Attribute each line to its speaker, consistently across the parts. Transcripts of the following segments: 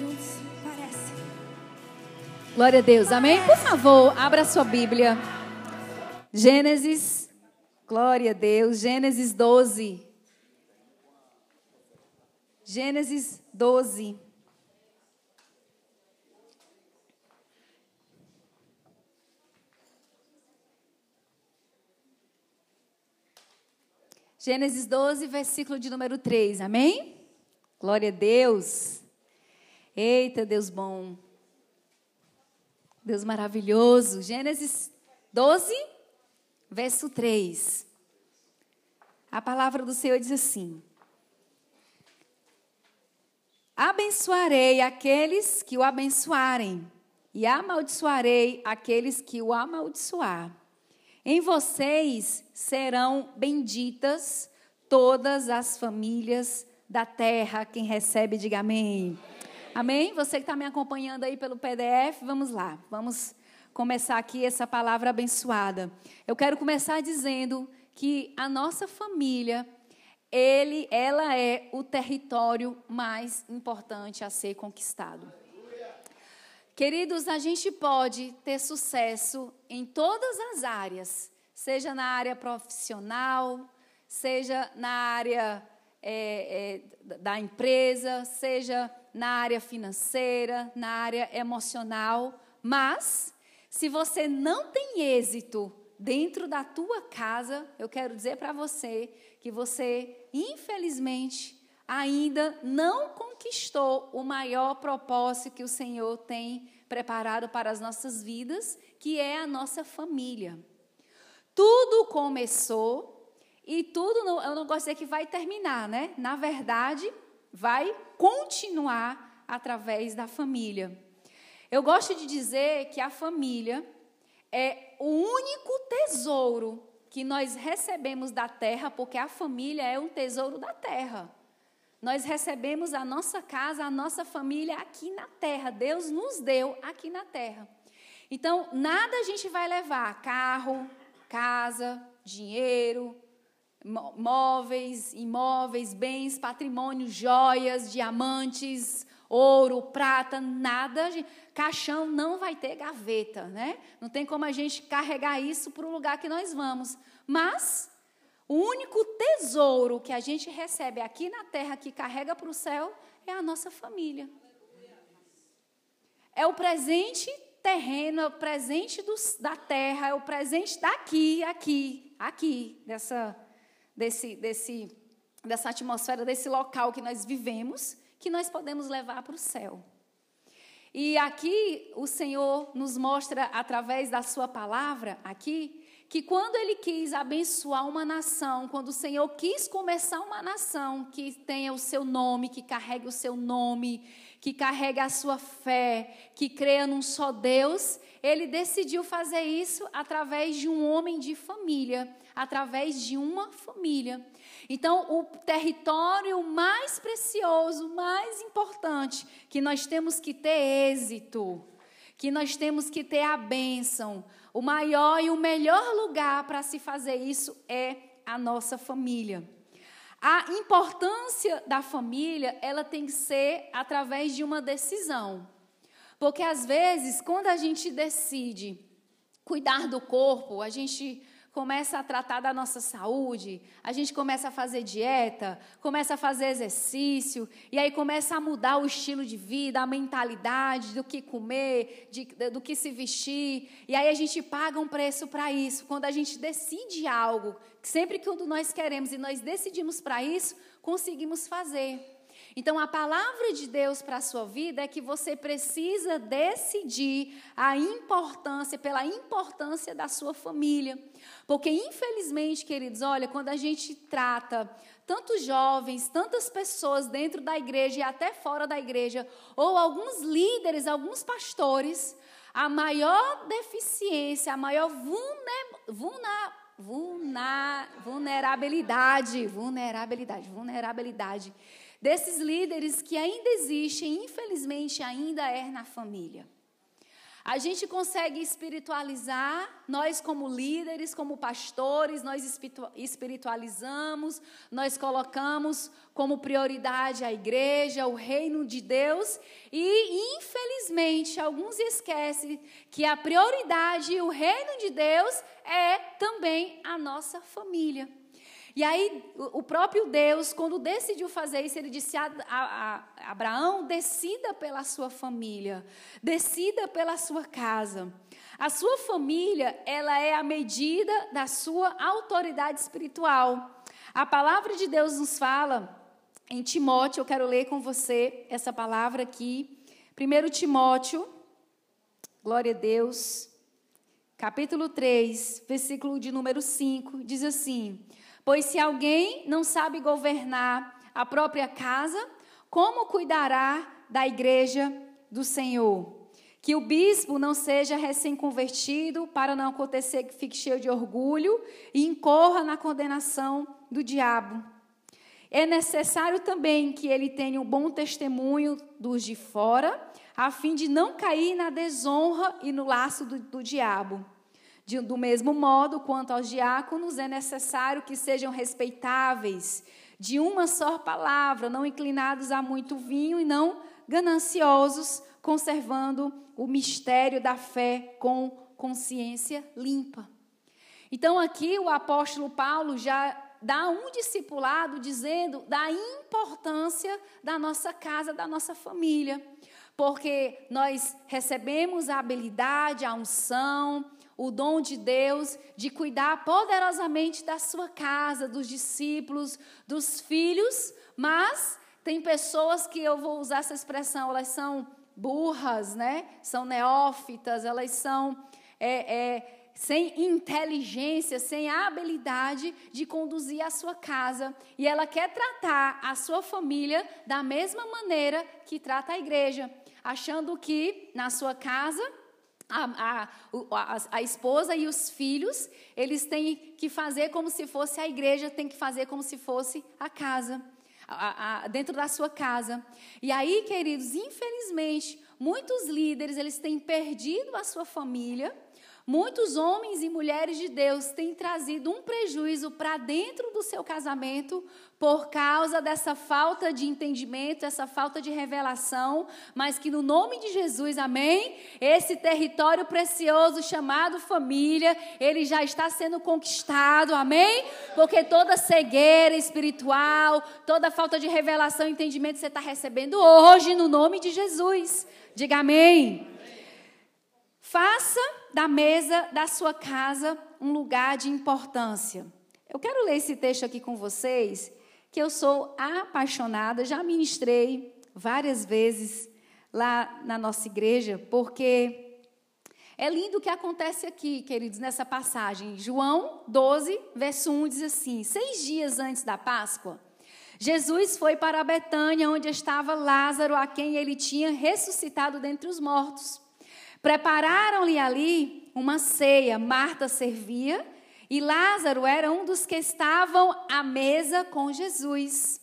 Speaker 1: Juntos. Parece.
Speaker 2: Glória a Deus. Amém? Por favor, abra sua Bíblia. Gênesis. Glória a Deus. Gênesis 12. Gênesis 12. Gênesis 12, versículo de número 3. Amém? Glória a Deus. Eita, Deus bom. Deus maravilhoso. Gênesis 12, verso 3. A palavra do Senhor diz assim: Abençoarei aqueles que o abençoarem, e amaldiçoarei aqueles que o amaldiçoar. Em vocês serão benditas todas as famílias da terra. Quem recebe, diga amém. Amém? Você que está me acompanhando aí pelo PDF, vamos lá. Vamos começar aqui essa palavra abençoada. Eu quero começar dizendo que a nossa família, ele, ela é o território mais importante a ser conquistado. Queridos, a gente pode ter sucesso em todas as áreas, seja na área profissional, seja na área é, é, da empresa, seja na área financeira, na área emocional, mas se você não tem êxito dentro da tua casa, eu quero dizer para você que você, infelizmente, ainda não conquistou o maior propósito que o Senhor tem preparado para as nossas vidas, que é a nossa família. Tudo começou e tudo, eu não gosto de dizer que vai terminar, né? Na verdade, vai continuar através da família. Eu gosto de dizer que a família é o único tesouro que nós recebemos da terra, porque a família é um tesouro da terra. Nós recebemos a nossa casa, a nossa família aqui na terra. Deus nos deu aqui na terra. Então, nada a gente vai levar: carro, casa, dinheiro, móveis, imóveis, bens, patrimônio, joias, diamantes, ouro, prata, nada. Caixão não vai ter gaveta, né? Não tem como a gente carregar isso para o lugar que nós vamos. Mas o único tesouro que a gente recebe aqui na terra, que carrega para o céu, é a nossa família. É o presente terreno, é o presente da terra, é o presente daqui, aqui, aqui, dessa, desse, desse, dessa atmosfera, desse local que nós vivemos, que nós podemos levar para o céu. E aqui o Senhor nos mostra, através da Sua palavra, aqui, que quando ele quis abençoar uma nação, quando o Senhor quis começar uma nação que tenha o seu nome, que carregue o seu nome, que carregue a sua fé, que creia num só Deus, ele decidiu fazer isso através de um homem de família, através de uma família. Então, o território mais precioso, mais importante, que nós temos que ter êxito, que nós temos que ter a bênção, o maior e o melhor lugar para se fazer isso é a nossa família. A importância da família, ela tem que ser através de uma decisão. Porque às vezes, quando a gente decide cuidar do corpo, a gente começa a tratar da nossa saúde, a gente começa a fazer dieta, começa a fazer exercício, e aí começa a mudar o estilo de vida, a mentalidade do que comer, de, do que se vestir, e aí a gente paga um preço para isso. Quando a gente decide algo, sempre que nós queremos e nós decidimos para isso, conseguimos fazer. Então, a palavra de Deus para a sua vida é que você precisa decidir a importância, pela importância da sua família. Porque, infelizmente, queridos, olha, quando a gente trata tantos jovens, tantas pessoas dentro da igreja e até fora da igreja, ou alguns líderes, alguns pastores, a maior deficiência, a maior vulner, vulnerabilidade, vulnerabilidade, vulnerabilidade desses líderes que ainda existem, infelizmente ainda é na família. A gente consegue espiritualizar, nós como líderes, como pastores, nós espiritualizamos, nós colocamos como prioridade a igreja, o reino de Deus, e infelizmente alguns esquecem que a prioridade e o reino de Deus é também a nossa família. E aí, o próprio Deus, quando decidiu fazer isso, ele disse a, a, a Abraão: decida pela sua família, decida pela sua casa. A sua família, ela é a medida da sua autoridade espiritual. A palavra de Deus nos fala em Timóteo, eu quero ler com você essa palavra aqui. 1 Timóteo, glória a Deus, capítulo 3, versículo de número 5, diz assim: Pois se alguém não sabe governar a própria casa, como cuidará da igreja do Senhor? Que o bispo não seja recém-convertido, para não acontecer que fique cheio de orgulho e incorra na condenação do diabo. É necessário também que ele tenha um bom testemunho dos de fora, a fim de não cair na desonra e no laço do, do diabo. De, do mesmo modo, quanto aos diáconos, é necessário que sejam respeitáveis, de uma só palavra, não inclinados a muito vinho e não gananciosos, conservando o mistério da fé com consciência limpa. Então, aqui o apóstolo Paulo já dá um discipulado dizendo da importância da nossa casa, da nossa família, porque nós recebemos a habilidade, a unção, o dom de Deus de cuidar poderosamente da sua casa, dos discípulos, dos filhos, mas tem pessoas que eu vou usar essa expressão, elas são burras, né? São neófitas, elas são é, é, sem inteligência, sem habilidade de conduzir a sua casa. E ela quer tratar a sua família da mesma maneira que trata a igreja, achando que na sua casa a, a, a, esposa e os filhos, eles têm que fazer como se fosse a igreja, tem que fazer como se fosse a casa, a, dentro da sua casa. E aí, queridos, infelizmente, muitos líderes, eles têm perdido a sua família, Muitos homens e mulheres de Deus têm trazido um prejuízo para dentro do seu casamento por causa dessa falta de entendimento, essa falta de revelação, mas que no nome de Jesus, amém? Esse território precioso chamado família, ele já está sendo conquistado, amém? Porque toda cegueira espiritual, toda falta de revelação e entendimento você está recebendo hoje no nome de Jesus. Diga amém. Faça da mesa da sua casa um lugar de importância. Eu quero ler esse texto aqui com vocês, que eu sou apaixonada, já ministrei várias vezes lá na nossa igreja, porque é lindo o que acontece aqui, queridos, nessa passagem. João 12, verso 1 diz assim: Seis dias antes da Páscoa, Jesus foi para Betânia, onde estava Lázaro, a quem ele tinha ressuscitado dentre os mortos. Prepararam-lhe ali uma ceia. Marta servia e Lázaro era um dos que estavam à mesa com Jesus.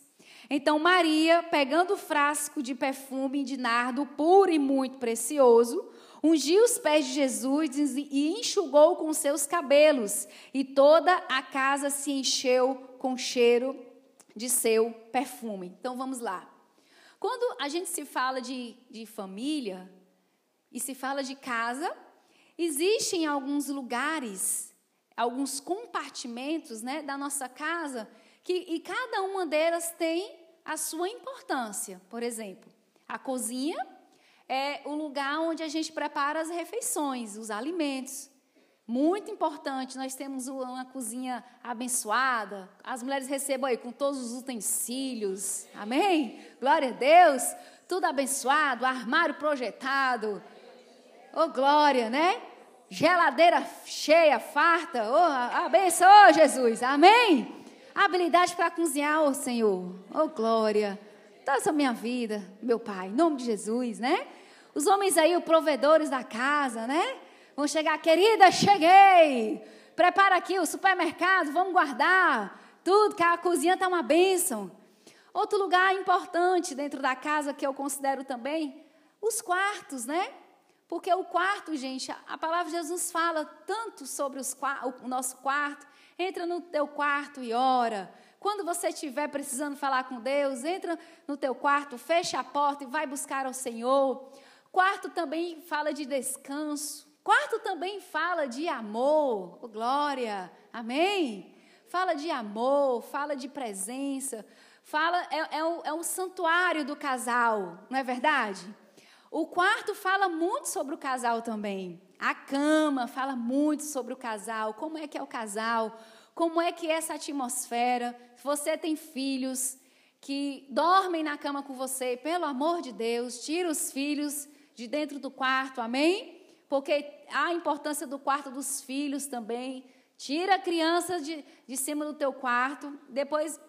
Speaker 2: Então Maria, pegando o frasco de perfume de nardo puro e muito precioso, ungiu os pés de Jesus e enxugou com seus cabelos, e toda a casa se encheu com cheiro de seu perfume. Então vamos lá. Quando a gente se fala de, de família, e se fala de casa, existem alguns lugares, alguns compartimentos né, da nossa casa, que, e cada uma delas tem a sua importância. Por exemplo, a cozinha é o lugar onde a gente prepara as refeições, os alimentos. Muito importante, nós temos uma cozinha abençoada. As mulheres recebam aí com todos os utensílios. Amém? Glória a Deus. Tudo abençoado, armário projetado, oh, glória, né? Geladeira cheia, farta. Oh, abençoa, Jesus. Amém? Habilidade para cozinhar, oh, Senhor. Oh, glória. Toda essa minha vida, meu Pai, em nome de Jesus, né? Os homens aí, os provedores da casa, né? Vão chegar, querida, cheguei. Prepara aqui o supermercado, vamos guardar tudo, que a cozinha está uma bênção. Outro lugar importante dentro da casa que eu considero também, os quartos, né? Porque o quarto, gente, a palavra de nos fala tanto sobre os, o nosso quarto. Entra no teu quarto e ora. Quando você estiver precisando falar com Deus, entra no teu quarto, fecha a porta e vai buscar ao Senhor. Quarto também fala de descanso. Quarto também fala de amor. Oh, glória. Amém? Fala de amor, fala de presença. Fala, é, é, o, é o santuário do casal, não é verdade? O quarto fala muito sobre o casal também. A cama fala muito sobre o casal, como é que é o casal, como é que é essa atmosfera. Se você tem filhos que dormem na cama com você, pelo amor de Deus, tira os filhos de dentro do quarto, amém? Porque a importância do quarto dos filhos também. Tira a criança de, de cima do teu quarto. Depois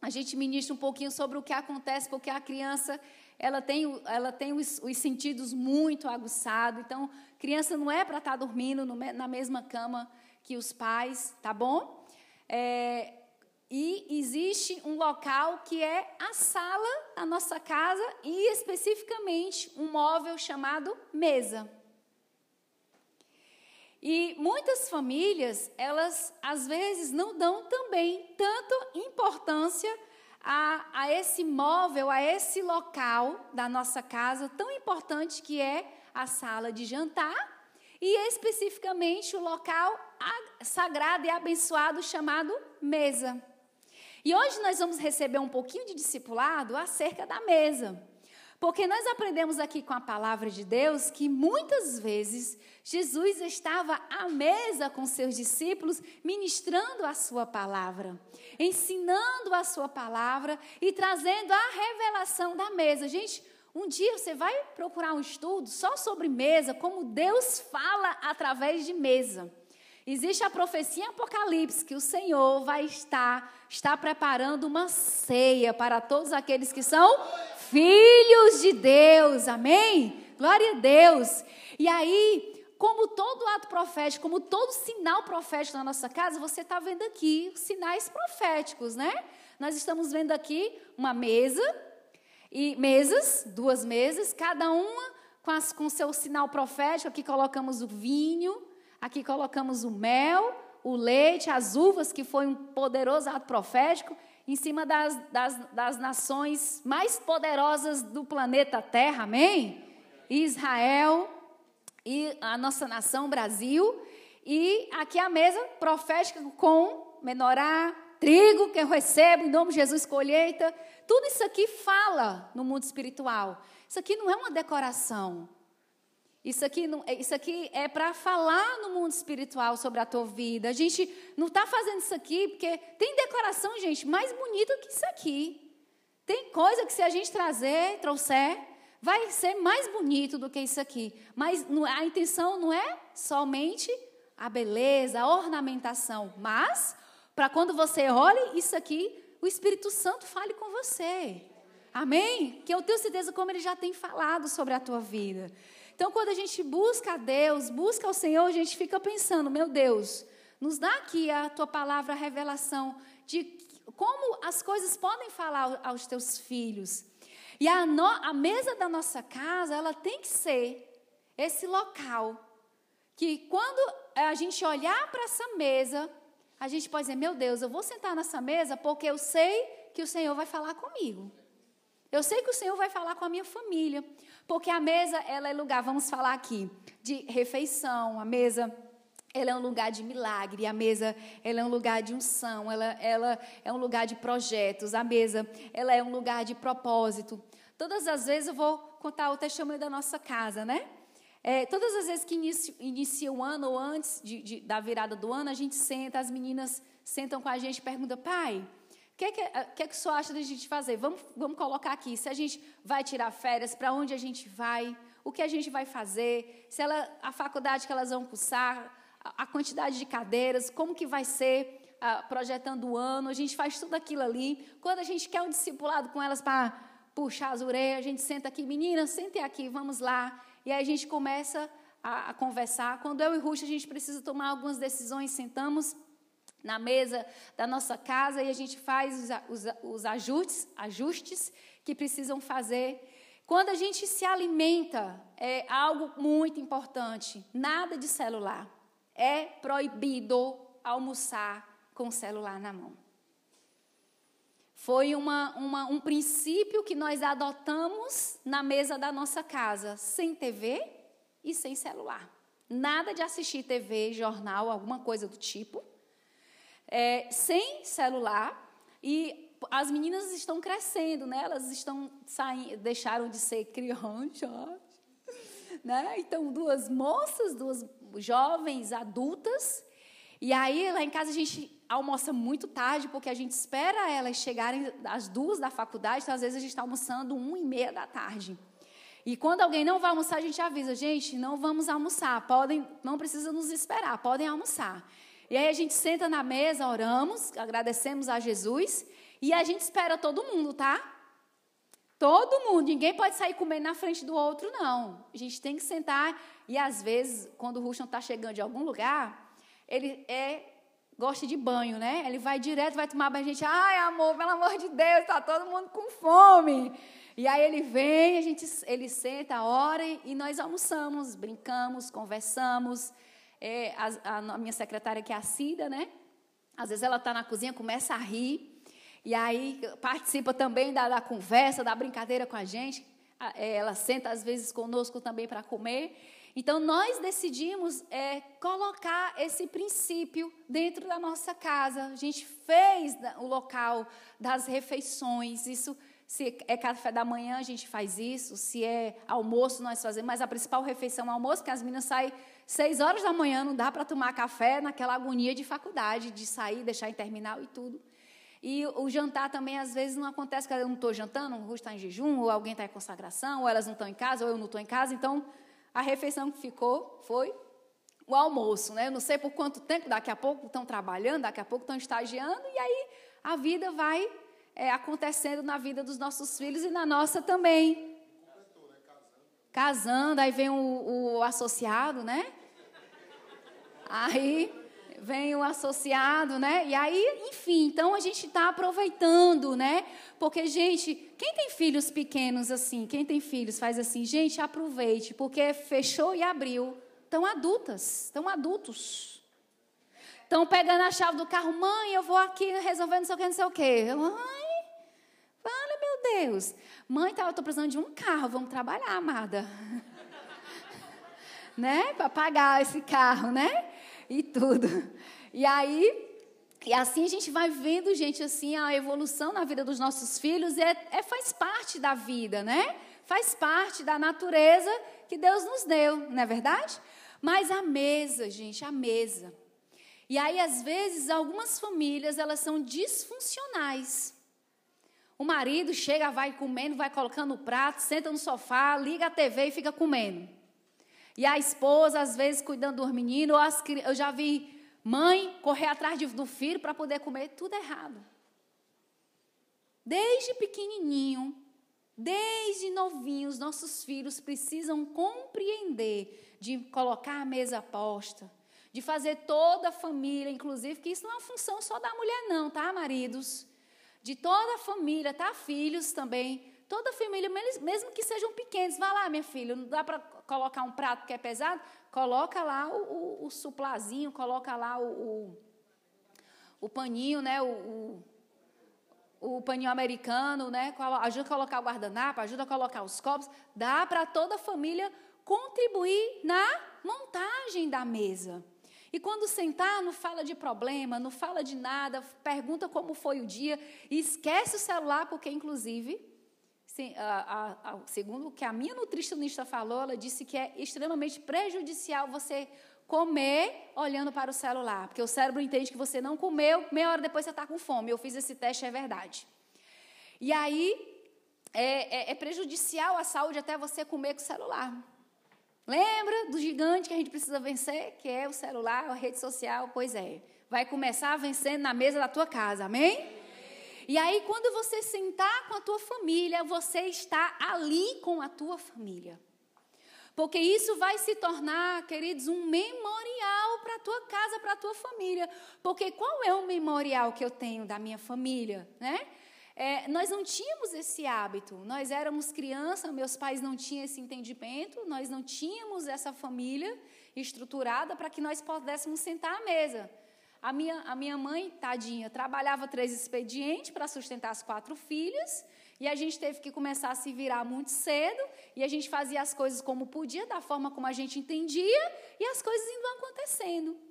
Speaker 2: a gente ministra um pouquinho sobre o que acontece, porque a criança ela tem, ela tem os, os sentidos muito aguçados. Então, criança não é para estar tá dormindo no, na mesma cama que os pais, tá bom? É, e existe um local que é a sala da nossa casa e especificamente um móvel chamado mesa. E muitas famílias, elas às vezes não dão também tanto importância a, a esse móvel, a esse local da nossa casa tão importante que é a sala de jantar e especificamente o local sagrado e abençoado chamado mesa. E hoje nós vamos receber um pouquinho de discipulado acerca da mesa. Porque nós aprendemos aqui com a palavra de Deus que muitas vezes Jesus estava à mesa com seus discípulos, ministrando a sua palavra, ensinando a sua palavra e trazendo a revelação da mesa. Gente, um dia você vai procurar um estudo só sobre mesa, como Deus fala através de mesa. Existe a profecia em Apocalipse que o Senhor vai estar está preparando uma ceia para todos aqueles que são filhos de Deus. Amém? Glória a Deus. E aí, como todo ato profético, como todo sinal profético na nossa casa, você está vendo aqui sinais proféticos, né? Nós estamos vendo aqui uma mesa e mesas, duas mesas, cada uma com, as, com seu sinal profético. Aqui colocamos o vinho, aqui colocamos o mel, o leite, as uvas, que foi um poderoso ato profético em cima das, das, das nações mais poderosas do planeta Terra, amém? Israel e a nossa nação, Brasil. E aqui a mesa profética com menorá, trigo que eu recebo em nome de Jesus, colheita. Tudo isso aqui fala no mundo espiritual. Isso aqui não é uma decoração. Isso aqui, não, é, isso aqui é para falar no mundo espiritual sobre a tua vida. A gente não está fazendo isso aqui porque tem decoração, gente, mais bonita que isso aqui. Tem coisa que se a gente trazer, trouxer, vai ser mais bonito do que isso aqui. Mas a intenção não é somente a beleza, a ornamentação, mas para quando você olhe isso aqui, o Espírito Santo fale com você. Amém? Que eu tenho certeza como ele já tem falado sobre a tua vida. Então, quando a gente busca a Deus, busca o Senhor, a gente fica pensando: meu Deus, nos dá aqui a tua palavra, a revelação de como as coisas podem falar aos teus filhos. E a, no, a mesa da nossa casa, ela tem que ser esse local que quando a gente olhar para essa mesa, a gente pode dizer: meu Deus, eu vou sentar nessa mesa porque eu sei que o Senhor vai falar comigo. Eu sei que o Senhor vai falar com a minha família. Porque a mesa, ela é lugar, vamos falar aqui, de refeição. A mesa, ela é um lugar de milagre. A mesa, ela é um lugar de unção. Ela, ela é um lugar de projetos. A mesa, ela é um lugar de propósito. Todas as vezes eu vou contar o testemunho da nossa casa, né? É, todas as vezes que inicia, inicia o ano ou antes de, de, da virada do ano, a gente senta, as meninas sentam com a gente e perguntam, pai, que, é que, eh, é que o senhor acha da gente fazer? Vamos, vamos colocar aqui. Se a gente vai tirar férias, para onde a gente vai, o que a gente vai fazer, se ela, a faculdade que elas vão cursar, a, a quantidade de cadeiras, como que vai ser a, projetando o ano, a gente faz tudo aquilo ali. Quando a gente quer um discipulado com elas para puxar as orelhas, a gente senta aqui, meninas, sentem aqui, vamos lá. E aí a gente começa a, a conversar. Quando eu e Ruth, a gente precisa tomar algumas decisões, sentamos na mesa da nossa casa e a gente faz os, os, os ajustes, ajustes que precisam fazer. Quando a gente se alimenta, é algo muito importante. Nada de celular. É proibido almoçar com o celular na mão. Foi uma, uma, um princípio que nós adotamos na mesa da nossa casa, sem TV e sem celular. Nada de assistir TV, jornal, alguma coisa do tipo. É, sem celular. E as meninas estão crescendo, né? Elas estão saindo, deixaram de ser crianças, né? Então, duas moças, duas jovens adultas. E aí, lá em casa, a gente almoça muito tarde, porque a gente espera elas chegarem às duas da faculdade, então, às vezes, a gente está almoçando uma e meia da tarde. E quando alguém não vai almoçar, a gente avisa, gente, não vamos almoçar, podem, não precisa nos esperar, podem almoçar. E aí a gente senta na mesa, oramos, agradecemos a Jesus e a gente espera todo mundo, tá? Todo mundo. Ninguém pode sair comendo na frente do outro, não. A gente tem que sentar. E às vezes, quando o Ruxan está chegando de algum lugar, ele é gosta de banho, né? Ele vai direto, vai tomar banho. A gente, ai, amor, pelo amor de Deus, está todo mundo com fome. E aí ele vem, a gente, ele senta, ora e nós almoçamos, brincamos, conversamos. É, a, a, minha secretária, que é a Cida, né? Às vezes ela está na cozinha, começa a rir. E aí participa também da, da conversa, da brincadeira com a gente. É, ela senta às vezes conosco também para comer. Então, nós decidimos é, colocar esse princípio dentro da nossa casa. A gente fez o local das refeições. Isso, se é café da manhã, a gente faz isso. Se é almoço, nós fazemos. Mas a principal refeição é o almoço, porque as meninas saem seis horas da manhã, não dá para tomar café naquela agonia de faculdade, de sair, deixar em terminal e tudo. E o jantar também, às vezes, não acontece que eu não estou jantando, o Ruth está em jejum, ou alguém está em consagração, ou elas não estão em casa, ou eu não estou em casa. Então, a refeição que ficou foi o almoço. Né? Eu não sei por quanto tempo, daqui a pouco estão trabalhando, daqui a pouco estão estagiando, e aí a vida vai é, acontecendo na vida dos nossos filhos e na nossa também. Casando, aí vem o, o associado, né? Aí vem o associado, né? E aí, enfim, então a gente está aproveitando, né? Porque, gente, quem tem filhos pequenos assim, quem tem filhos faz assim, gente, aproveite, porque fechou e abriu. Estão adultas, estão adultos. Estão pegando a chave do carro, mãe, eu vou aqui resolvendo não sei o que, não sei o que. Mãe, Deus. Mãe, tá, eu estou precisando de um carro, vamos trabalhar, amada. né? Para pagar esse carro, né? e tudo. E aí, e assim a gente vai vendo, gente, assim, a evolução na vida dos nossos filhos é, é, faz parte da vida, né? Faz parte da natureza que Deus nos deu, não é verdade? Mas a mesa, gente, a mesa. E aí, às vezes, algumas famílias, elas são disfuncionais. O marido chega, vai comendo, vai colocando o prato, senta no sofá, liga a TV e fica comendo. E a esposa, às vezes, cuidando dos meninos, ou eu já vi mãe correr atrás do filho para poder comer, tudo errado. Desde pequenininho, desde novinhos, nossos filhos precisam compreender de colocar a mesa posta, de fazer toda a família, inclusive, que isso não é uma função só da mulher, não, tá, maridos? De toda a família, tá? Filhos também. Toda a família, mesmo que sejam pequenos, vá lá, minha filha, não dá para colocar um prato que é pesado, coloca lá o, o, o suplazinho, coloca lá o, o, o paninho, né? O, o, paninho americano, né? Ajuda a colocar o guardanapo, ajuda a colocar os copos. Dá para toda a família contribuir na montagem da mesa. E quando sentar, não fala de problema, não fala de nada, pergunta como foi o dia, e esquece o celular, porque, inclusive, a, a, a, segundo o que a minha nutricionista falou, ela disse que é extremamente prejudicial você comer olhando para o celular, porque o cérebro entende que você não comeu, meia hora depois você está com fome. Eu fiz esse teste, é verdade. E aí é, é, é prejudicial à saúde até você comer com o celular. Lembra do gigante que a gente precisa vencer, que é o celular, a rede social? Pois é. Vai começar vencendo na mesa da tua casa, amém? E aí, quando você sentar com a tua família, você está ali com a tua família. Porque isso vai se tornar, queridos, um memorial para a tua casa, para a tua família. Porque qual é o memorial que eu tenho da minha família, né? É, nós não tínhamos esse hábito. Nós éramos crianças, meus pais não tinham esse entendimento, nós não tínhamos essa família estruturada para que nós pudéssemos sentar à mesa. A minha, a minha mãe, tadinha, trabalhava três expedientes para sustentar as quatro filhas, e a gente teve que começar a se virar muito cedo, e a gente fazia as coisas como podia, da forma como a gente entendia, e as coisas indo acontecendo.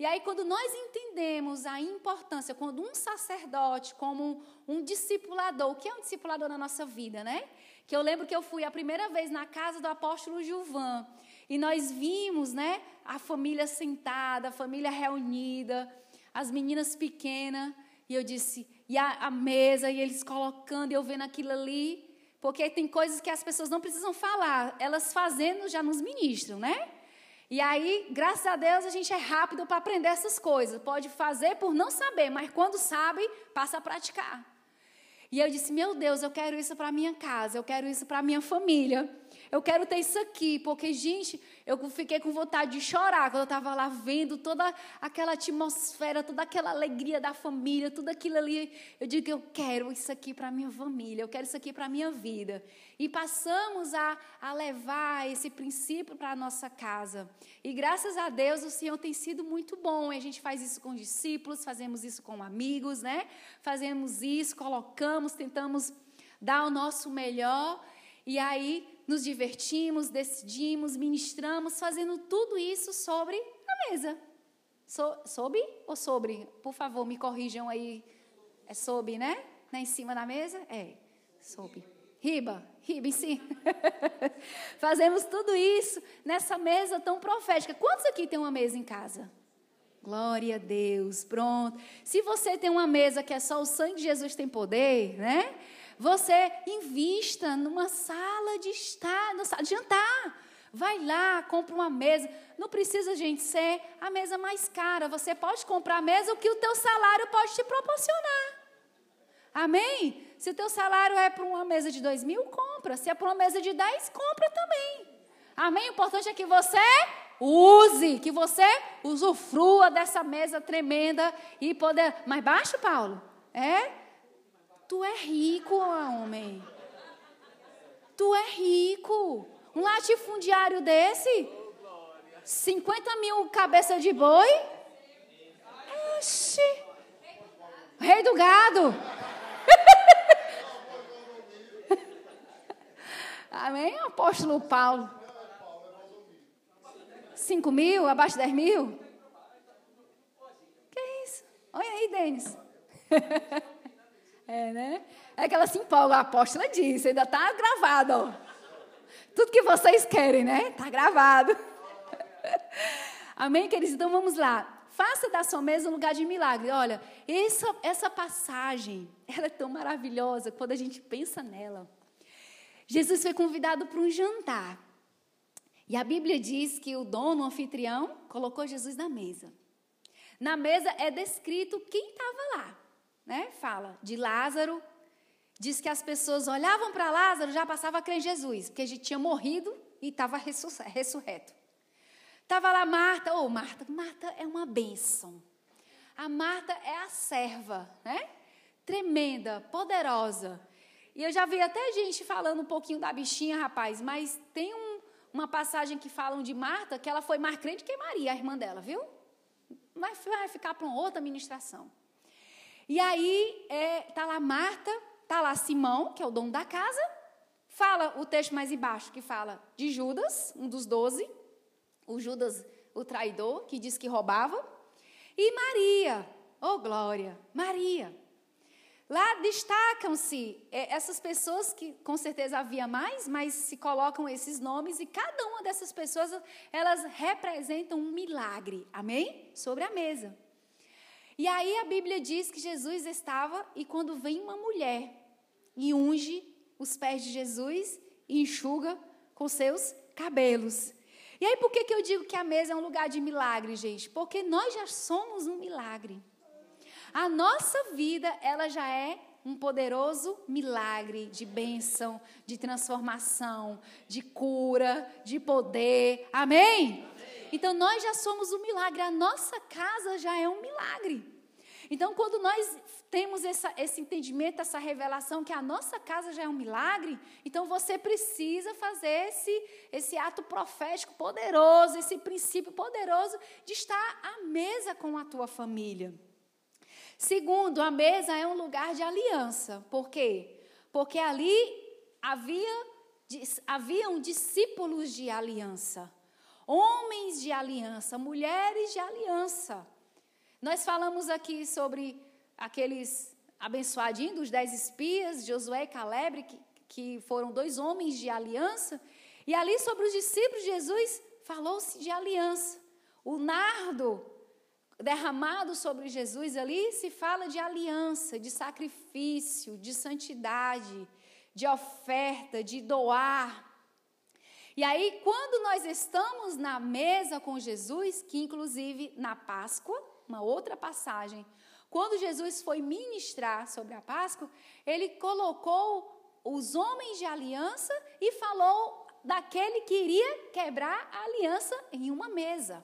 Speaker 2: E aí, quando nós entendemos a importância, quando um sacerdote, como um, um discipulador, o que é um discipulador na nossa vida, né? Que eu lembro que eu fui a primeira vez na casa do apóstolo Gilvan, e nós vimos, né, a família sentada, a família reunida, as meninas pequenas, e eu disse, e a, a mesa, e eles colocando, e eu vendo aquilo ali, porque tem coisas que as pessoas não precisam falar, elas fazendo já nos ministram, né? E aí, graças a Deus, a gente é rápido para aprender essas coisas. Pode fazer por não saber, mas quando sabe, passa a praticar. E eu disse: Meu Deus, eu quero isso para minha casa, eu quero isso para minha família. Eu quero ter isso aqui, porque, gente, eu fiquei com vontade de chorar quando eu estava lá vendo toda aquela atmosfera, toda aquela alegria da família, tudo aquilo ali. Eu digo eu quero isso aqui para a minha família, eu quero isso aqui para a minha vida. E passamos a, a levar esse princípio para a nossa casa. E graças a Deus o Senhor tem sido muito bom. E a gente faz isso com discípulos, fazemos isso com amigos, né? Fazemos isso, colocamos, tentamos dar o nosso melhor. E aí nos divertimos, decidimos, ministramos, fazendo tudo isso sobre a mesa. So, ou sobre? Por favor, me corrijam aí. É sob, né? Né, em cima da mesa? É, sob. Riba, riba em cima. Fazemos tudo isso nessa mesa tão profética. Quantos aqui tem uma mesa em casa? Glória a Deus, pronto. Se você tem uma mesa que é só o sangue de Jesus tem poder, né? Você invista numa sala de estar, sala de jantar. Vai lá, compra uma mesa. Não precisa, gente, ser a mesa mais cara. Você pode comprar a mesa o que o teu salário pode te proporcionar. Amém? Se o teu salário é para uma mesa de dois mil, compra. Se é para uma mesa de dez, compra também. Amém? O importante é que você use, que você usufrua dessa mesa tremenda e poder. Mais baixo, Paulo? É? Tu é rico, homem. Tu é rico. Um latifundiário desse? 50 mil cabeça de boi? Oxi. Rei do gado. Amém, apóstolo Paulo? 5 mil, abaixo de 10 mil? Que isso? Olha aí, Denis. É, né? É que ela se empolga, a apóstola disse, ainda está gravado, ó. Tudo que vocês querem, né? Está gravado. Amém, queridos? Então vamos lá. Faça da sua mesa um lugar de milagre. Olha, essa, essa passagem, ela é tão maravilhosa quando a gente pensa nela. Jesus foi convidado para um jantar. E a Bíblia diz que o dono, o anfitrião, colocou Jesus na mesa. Na mesa é descrito quem estava lá né, fala de Lázaro, diz que as pessoas olhavam para Lázaro já passava a crer em Jesus, porque ele tinha morrido e estava ressurreto. Estava lá Marta, ô oh, Marta, Marta é uma bênção. A Marta é a serva, né? Tremenda, poderosa. E eu já vi até gente falando um pouquinho da bichinha, rapaz, mas tem um, uma passagem que falam de Marta, que ela foi mais crente que Maria, a irmã dela, viu? Mas vai ficar para uma outra ministração. E aí está é, lá Marta, está lá Simão, que é o dono da casa, fala o texto mais embaixo, que fala de Judas, um dos doze, o Judas, o traidor, que diz que roubava, e Maria, oh glória, Maria. Lá destacam-se é, essas pessoas que com certeza havia mais, mas se colocam esses nomes e cada uma dessas pessoas elas representam um milagre, amém? Sobre a mesa. E aí a Bíblia diz que Jesus estava e quando vem uma mulher e unge os pés de Jesus e enxuga com seus cabelos. E aí por que, que eu digo que a mesa é um lugar de milagre, gente? Porque nós já somos um milagre. A nossa vida, ela já é um poderoso milagre de bênção, de transformação, de cura, de poder. Amém? Então nós já somos um milagre, a nossa casa já é um milagre. Então, quando nós temos essa, esse entendimento, essa revelação que a nossa casa já é um milagre, então você precisa fazer esse, esse ato profético poderoso, esse princípio poderoso de estar à mesa com a tua família. Segundo, a mesa é um lugar de aliança. Por quê? Porque ali havia, haviam discípulos de aliança, homens de aliança, mulheres de aliança. Nós falamos aqui sobre aqueles abençoadinhos dos dez espias, Josué e Caleb, que, que foram dois homens de aliança. E ali sobre os discípulos de Jesus falou-se de aliança. O nardo derramado sobre Jesus ali se fala de aliança, de sacrifício, de santidade, de oferta, de doar. E aí, quando nós estamos na mesa com Jesus, que inclusive na Páscoa, uma outra passagem. Quando Jesus foi ministrar sobre a Páscoa, ele colocou os homens de aliança e falou daquele que iria quebrar a aliança em uma mesa.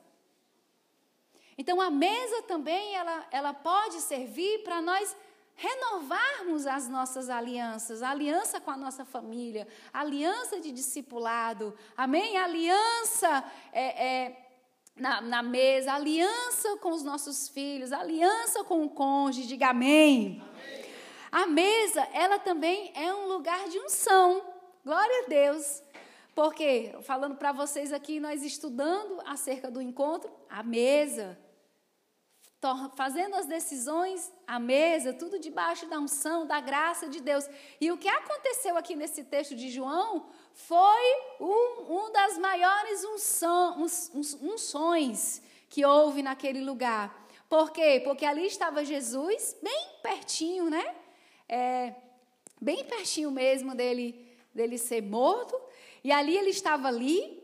Speaker 2: Então a mesa também ela, ela pode servir para nós renovarmos as nossas alianças, aliança com a nossa família, aliança de discipulado, amém? Aliança é, é na, na mesa, aliança com os nossos filhos, aliança com o cônjuge, diga amém. amém. A mesa, ela também é um lugar de unção. Glória a Deus. Porque, falando para vocês aqui, nós estudando acerca do encontro, a mesa, fazendo as decisões à mesa, tudo debaixo da unção, da graça de Deus. E o que aconteceu aqui nesse texto de João foi um, um das maiores unções que houve naquele lugar. Por quê? Porque ali estava Jesus, bem pertinho, né? É, bem pertinho mesmo dele, dele ser morto. E ali ele estava ali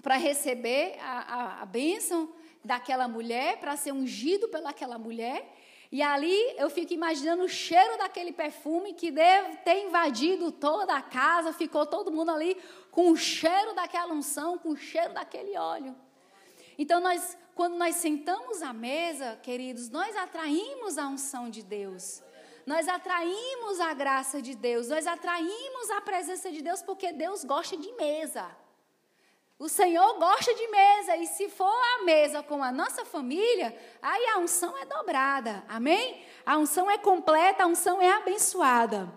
Speaker 2: para receber a, a, a bênção daquela mulher, para ser ungido pelaquela mulher. E ali eu fico imaginando o cheiro daquele perfume que deve ter invadido toda a casa, ficou todo mundo ali com o cheiro daquela unção, com o cheiro daquele óleo. Então nós, quando nós sentamos à mesa, queridos, nós atraímos a unção de Deus. Nós atraímos a graça de Deus, nós atraímos a presença de Deus porque Deus gosta de mesa. O Senhor gosta de mesa, e se for a mesa com a nossa família, aí a unção é dobrada, amém? A unção é completa, a unção é abençoada.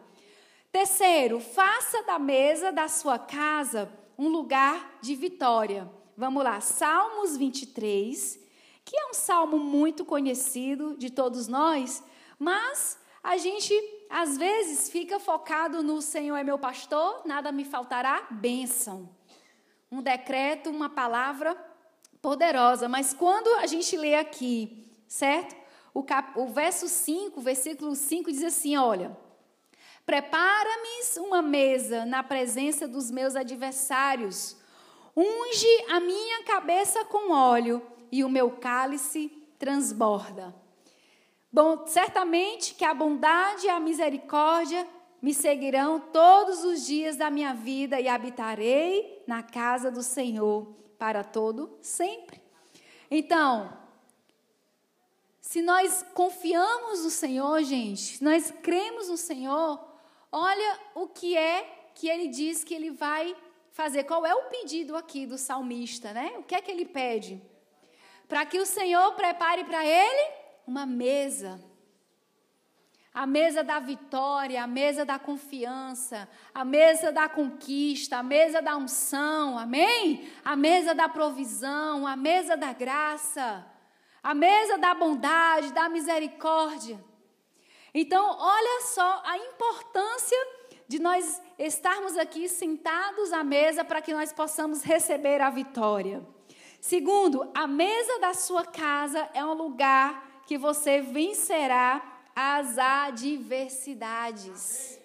Speaker 2: Terceiro, faça da mesa da sua casa um lugar de vitória. Vamos lá, Salmos 23, que é um salmo muito conhecido de todos nós, mas a gente às vezes fica focado no Senhor é meu pastor, nada me faltará, bênção um decreto, uma palavra poderosa. Mas quando a gente lê aqui, certo? O, cap, o verso 5, versículo 5 diz assim: Olha, prepara-me uma mesa na presença dos meus adversários, unge a minha cabeça com óleo e o meu cálice transborda. Bom, certamente que a bondade e a misericórdia me seguirão todos os dias da minha vida e habitarei na casa do Senhor para todo sempre. Então, se nós confiamos no Senhor, gente, se nós cremos no Senhor, olha o que é que ele diz que ele vai fazer. Qual é o pedido aqui do salmista, né? O que é que ele pede? Para que o Senhor prepare para ele uma mesa a mesa da vitória, a mesa da confiança, a mesa da conquista, a mesa da unção, amém? A mesa da provisão, a mesa da graça, a mesa da bondade, da misericórdia. Então, olha só a importância de nós estarmos aqui sentados à mesa para que nós possamos receber a vitória. Segundo, a mesa da sua casa é um lugar que você vencerá as adversidades.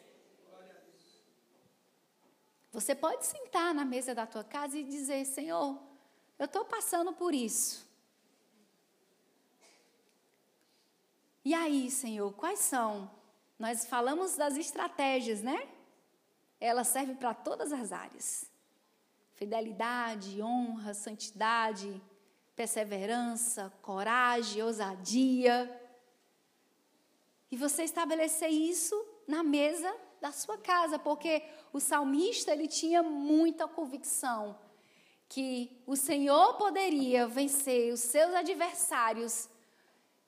Speaker 2: Você pode sentar na mesa da tua casa e dizer: Senhor, eu estou passando por isso. E aí, Senhor, quais são? Nós falamos das estratégias, né? Ela serve para todas as áreas: fidelidade, honra, santidade, perseverança, coragem, ousadia. E você estabelecer isso na mesa da sua casa, porque o salmista ele tinha muita convicção que o Senhor poderia vencer os seus adversários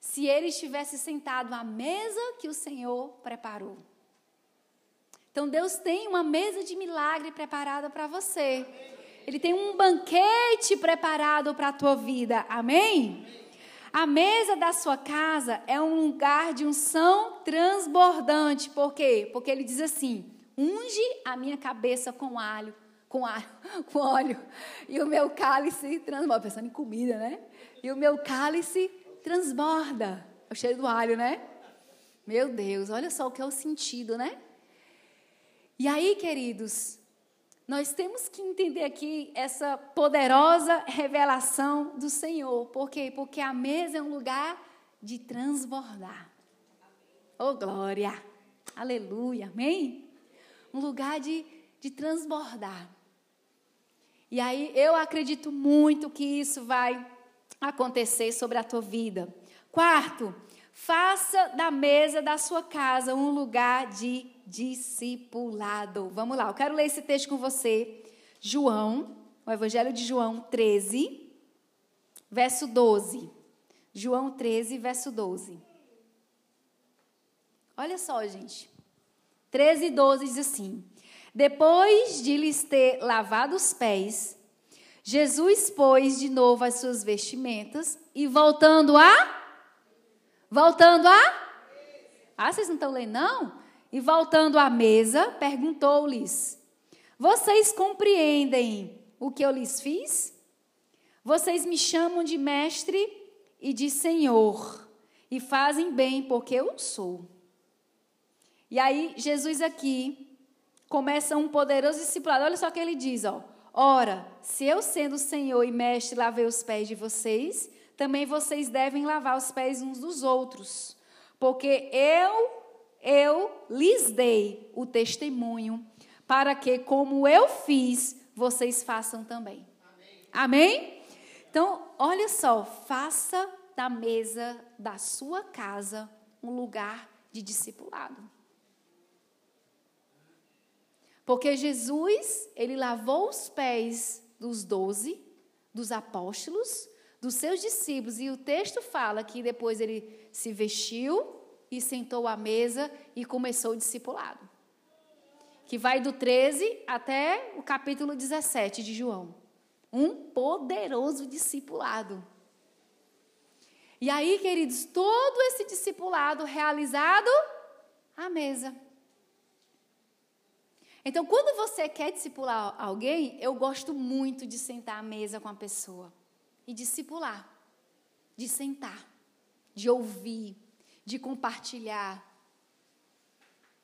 Speaker 2: se ele estivesse sentado à mesa que o Senhor preparou. Então Deus tem uma mesa de milagre preparada para você. Ele tem um banquete preparado para a tua vida. Amém? A mesa da sua casa é um lugar de unção transbordante. Por quê? Porque ele diz assim: unge a minha cabeça com alho, com alho, com óleo, e o meu cálice transborda. Pensando em comida, né? E o meu cálice transborda. É o cheiro do alho, né? Meu Deus, olha só o que é o sentido, né? E aí, queridos, nós temos que entender aqui essa poderosa revelação do Senhor. Por quê? Porque a mesa é um lugar de transbordar. Oh, glória! Aleluia! Amém? Um lugar de, de transbordar. E aí eu acredito muito que isso vai acontecer sobre a tua vida. Quarto, faça da mesa da sua casa um lugar de discipulado. Vamos lá, eu quero ler esse texto com você. João, o Evangelho de João 13, verso 12. João 13, verso 12. Olha só, gente. 13 e 12 diz assim: Depois de lhes ter lavado os pés, Jesus pôs de novo as suas vestimentas e voltando a. Voltando a. Ah, vocês não estão lendo, não? E voltando à mesa, perguntou-lhes: Vocês compreendem o que eu lhes fiz? Vocês me chamam de mestre e de senhor, e fazem bem porque eu sou. E aí, Jesus aqui começa um poderoso discipulado. Olha só o que ele diz, ó. Ora, se eu sendo Senhor e mestre lavei os pés de vocês, também vocês devem lavar os pés uns dos outros. Porque eu eu lhes dei o testemunho, para que, como eu fiz, vocês façam também. Amém? Amém? Então, olha só, faça da mesa da sua casa um lugar de discipulado. Porque Jesus, ele lavou os pés dos doze, dos apóstolos, dos seus discípulos, e o texto fala que depois ele se vestiu, e sentou à mesa e começou o discipulado. Que vai do 13 até o capítulo 17 de João. Um poderoso discipulado. E aí, queridos, todo esse discipulado realizado à mesa. Então, quando você quer discipular alguém, eu gosto muito de sentar à mesa com a pessoa e discipular, de sentar, de ouvir, de compartilhar,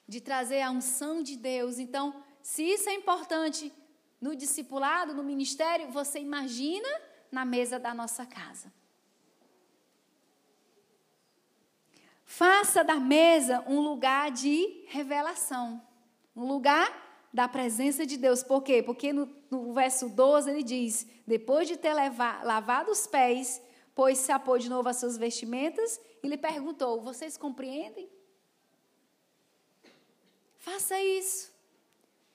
Speaker 2: de trazer a unção de Deus. Então, se isso é importante no discipulado, no ministério, você imagina na mesa da nossa casa. Faça da mesa um lugar de revelação, um lugar da presença de Deus. Por quê? Porque no, no verso 12 ele diz: depois de ter lavado os pés, pois se apôs de novo as suas vestimentas e lhe perguntou: Vocês compreendem? Faça isso.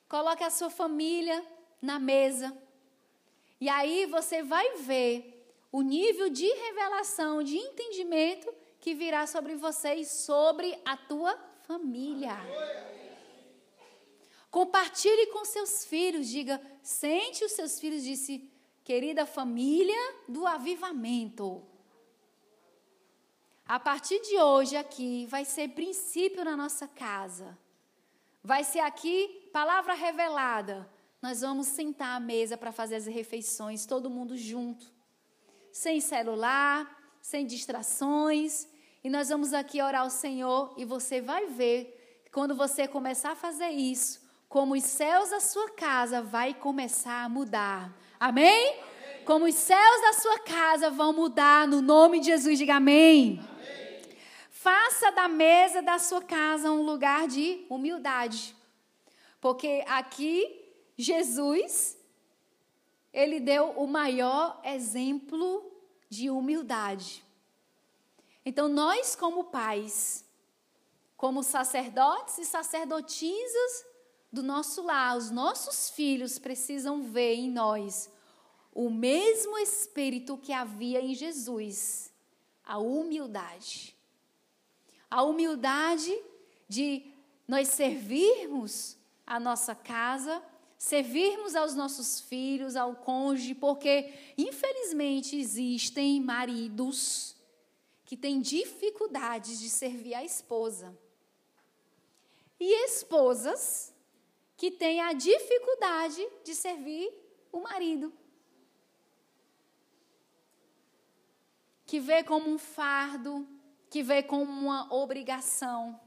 Speaker 2: Coloque a sua família na mesa. E aí você vai ver o nível de revelação, de entendimento que virá sobre você e sobre a tua família. Compartilhe com seus filhos, diga, sente os seus filhos, disse querida família do avivamento. A partir de hoje aqui vai ser princípio na nossa casa. Vai ser aqui palavra revelada. Nós vamos sentar à mesa para fazer as refeições, todo mundo junto. Sem celular, sem distrações. E nós vamos aqui orar ao Senhor e você vai ver, quando você começar a fazer isso, como os céus da sua casa vai começar a mudar. Amém? amém? Como os céus da sua casa vão mudar no nome de Jesus. Diga amém. amém. Faça da mesa da sua casa um lugar de humildade. Porque aqui Jesus ele deu o maior exemplo de humildade. Então nós como pais como sacerdotes e sacerdotisas do nosso lar, os nossos filhos precisam ver em nós o mesmo espírito que havia em Jesus, a humildade. A humildade de nós servirmos a nossa casa, servirmos aos nossos filhos, ao cônjuge, porque infelizmente existem maridos que têm dificuldades de servir a esposa. E esposas que têm a dificuldade de servir o marido. Que vê como um fardo, que vê como uma obrigação.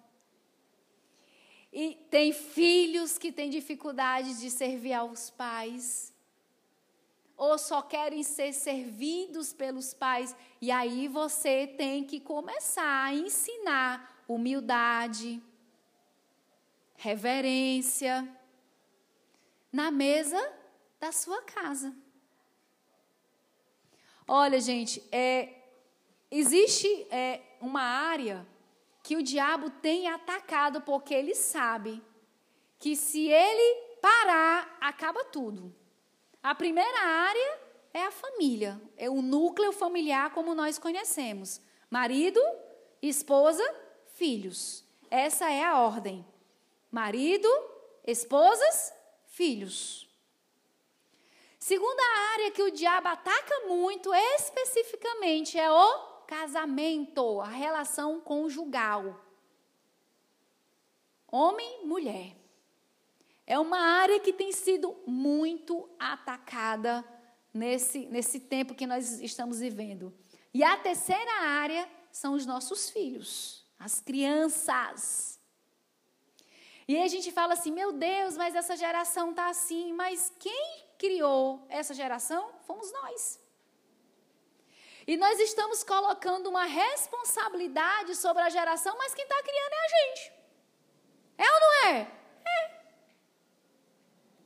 Speaker 2: E tem filhos que têm dificuldade de servir aos pais. Ou só querem ser servidos pelos pais. E aí você tem que começar a ensinar humildade, reverência, na mesa da sua casa. Olha, gente, é, existe é, uma área que o diabo tem atacado porque ele sabe que se ele parar, acaba tudo. A primeira área é a família, é o núcleo familiar como nós conhecemos: marido, esposa, filhos. Essa é a ordem. Marido, esposas, filhos. Segunda área que o diabo ataca muito especificamente é o casamento, a relação conjugal. Homem, mulher. É uma área que tem sido muito atacada nesse, nesse tempo que nós estamos vivendo. E a terceira área são os nossos filhos, as crianças. E aí a gente fala assim: meu Deus, mas essa geração está assim. Mas quem criou essa geração fomos nós. E nós estamos colocando uma responsabilidade sobre a geração, mas quem está criando é a gente. É ou não é? É.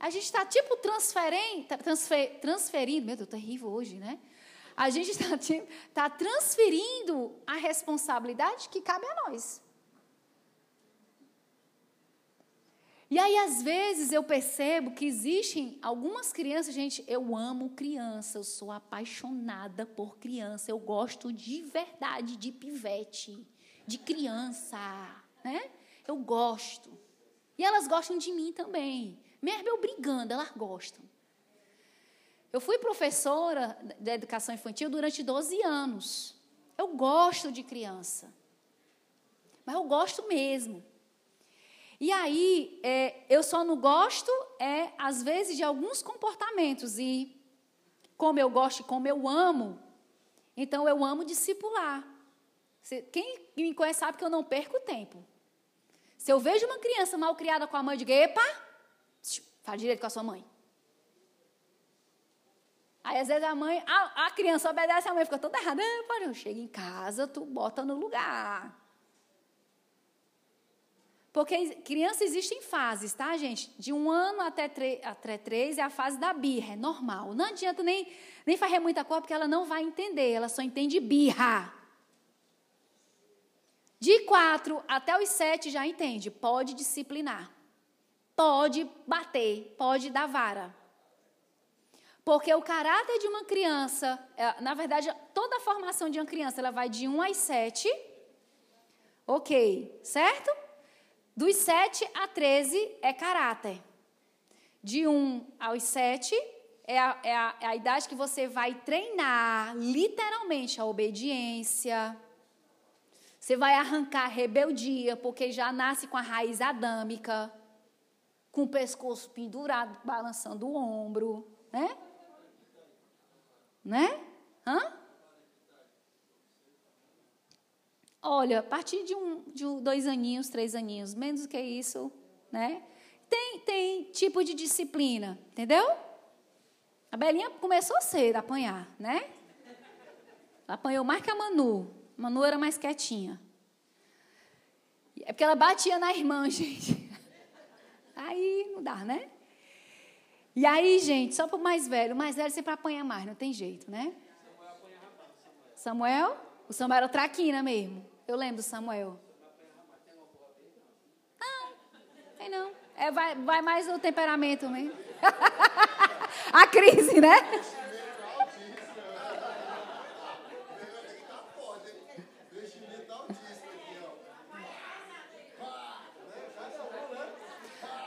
Speaker 2: A gente está tipo transferindo, transfer, transferindo, meu Deus, terrível hoje, né? A gente está tipo, tá transferindo a responsabilidade que cabe a nós. E aí, às vezes, eu percebo que existem algumas crianças, gente, eu amo criança, eu sou apaixonada por criança, eu gosto de verdade de pivete, de criança, né? Eu gosto. E elas gostam de mim também. Mesmo eu brigando, elas gostam. Eu fui professora de educação infantil durante 12 anos. Eu gosto de criança. Mas eu gosto mesmo. E aí, é, eu só não gosto, é, às vezes, de alguns comportamentos. E como eu gosto e como eu amo, então eu amo discipular. Quem me conhece sabe que eu não perco tempo. Se eu vejo uma criança mal criada com a mãe, eu digo, epa, faz direito com a sua mãe. Aí, às vezes, a mãe, a, a criança obedece a mãe, fica toda errada. Ah, eu chego em casa, tu bota no lugar. Porque criança existe em fases, tá, gente? De um ano até, até três é a fase da birra, é normal. Não adianta nem, nem fazer muita coisa, porque ela não vai entender, ela só entende birra. De quatro até os sete já entende, pode disciplinar, pode bater, pode dar vara. Porque o caráter de uma criança, é, na verdade, toda a formação de uma criança, ela vai de um às sete, ok, certo? Dos 7 a 13 é caráter. De 1 aos 7 é a, é, a, é a idade que você vai treinar literalmente a obediência. Você vai arrancar rebeldia, porque já nasce com a raiz adâmica, com o pescoço pendurado, balançando o ombro, né? Né? Hã? Olha, a partir de, um, de dois aninhos, três aninhos, menos do que isso, né? Tem, tem tipo de disciplina, entendeu? A Belinha começou cedo a apanhar, né? Ela apanhou mais que a Manu. A Manu era mais quietinha. É porque ela batia na irmã, gente. Aí não dá, né? E aí, gente, só para o mais velho. O mais velho sempre apanha mais, não tem jeito, né? Samuel? O Samuel era traquina mesmo. Eu lembro Samuel. É, vai, vai mais no temperamento mesmo. a crise, né?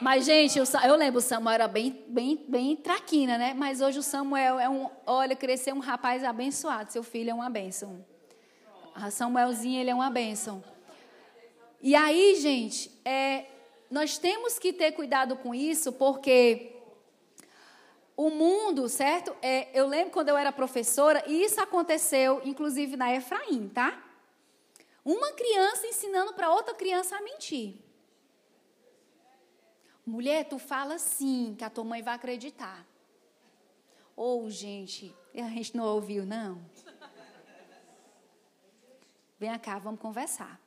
Speaker 2: Mas, gente, eu, eu lembro, o Samuel era bem, bem, bem traquina, né? Mas hoje o Samuel é um, olha, cresceu um rapaz abençoado. Seu filho é uma bênção. A Samuelzinho, ele é uma bênção. E aí, gente, é, nós temos que ter cuidado com isso, porque o mundo, certo? É, eu lembro quando eu era professora, e isso aconteceu, inclusive, na Efraim, tá? Uma criança ensinando para outra criança a mentir. Mulher, tu fala sim, que a tua mãe vai acreditar. Ou, oh, gente, a gente não ouviu, não. Vem cá, vamos conversar.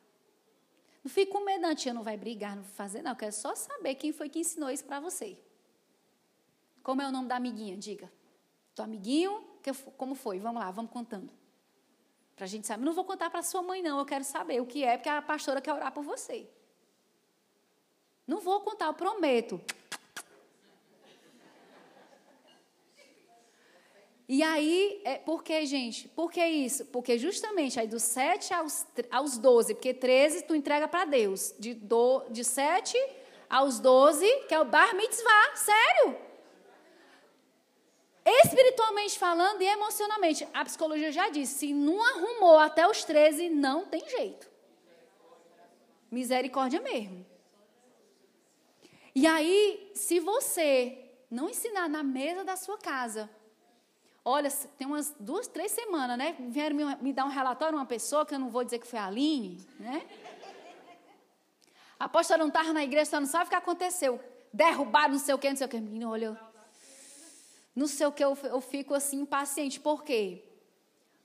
Speaker 2: Não fique com medo, não, tia não vai brigar, não vai fazer, não. Eu quero só saber quem foi que ensinou isso para você. Como é o nome da amiguinha? Diga. Teu amiguinho, que, como foi? Vamos lá, vamos contando. Para a gente saber. Não vou contar para sua mãe, não. Eu quero saber o que é, porque a pastora quer orar por você. Não vou contar, eu prometo. E aí, é, por que, gente? Por que isso? Porque justamente aí dos 7 aos, aos 12, porque 13 tu entrega para Deus. De, do, de 7 aos 12, que é o bar mitzvah, sério. Espiritualmente falando e emocionalmente, a psicologia já disse, se não arrumou até os 13, não tem jeito. Misericórdia mesmo. E aí, se você não ensinar na mesa da sua casa, olha, tem umas duas, três semanas, né? Vieram me, me dar um relatório uma pessoa, que eu não vou dizer que foi a Aline, né? A apóstola não estava na igreja, só não sabe o que aconteceu. Derrubaram não sei o que, não sei o que. Menino, olha, não sei o que, eu, eu fico assim impaciente. Por quê?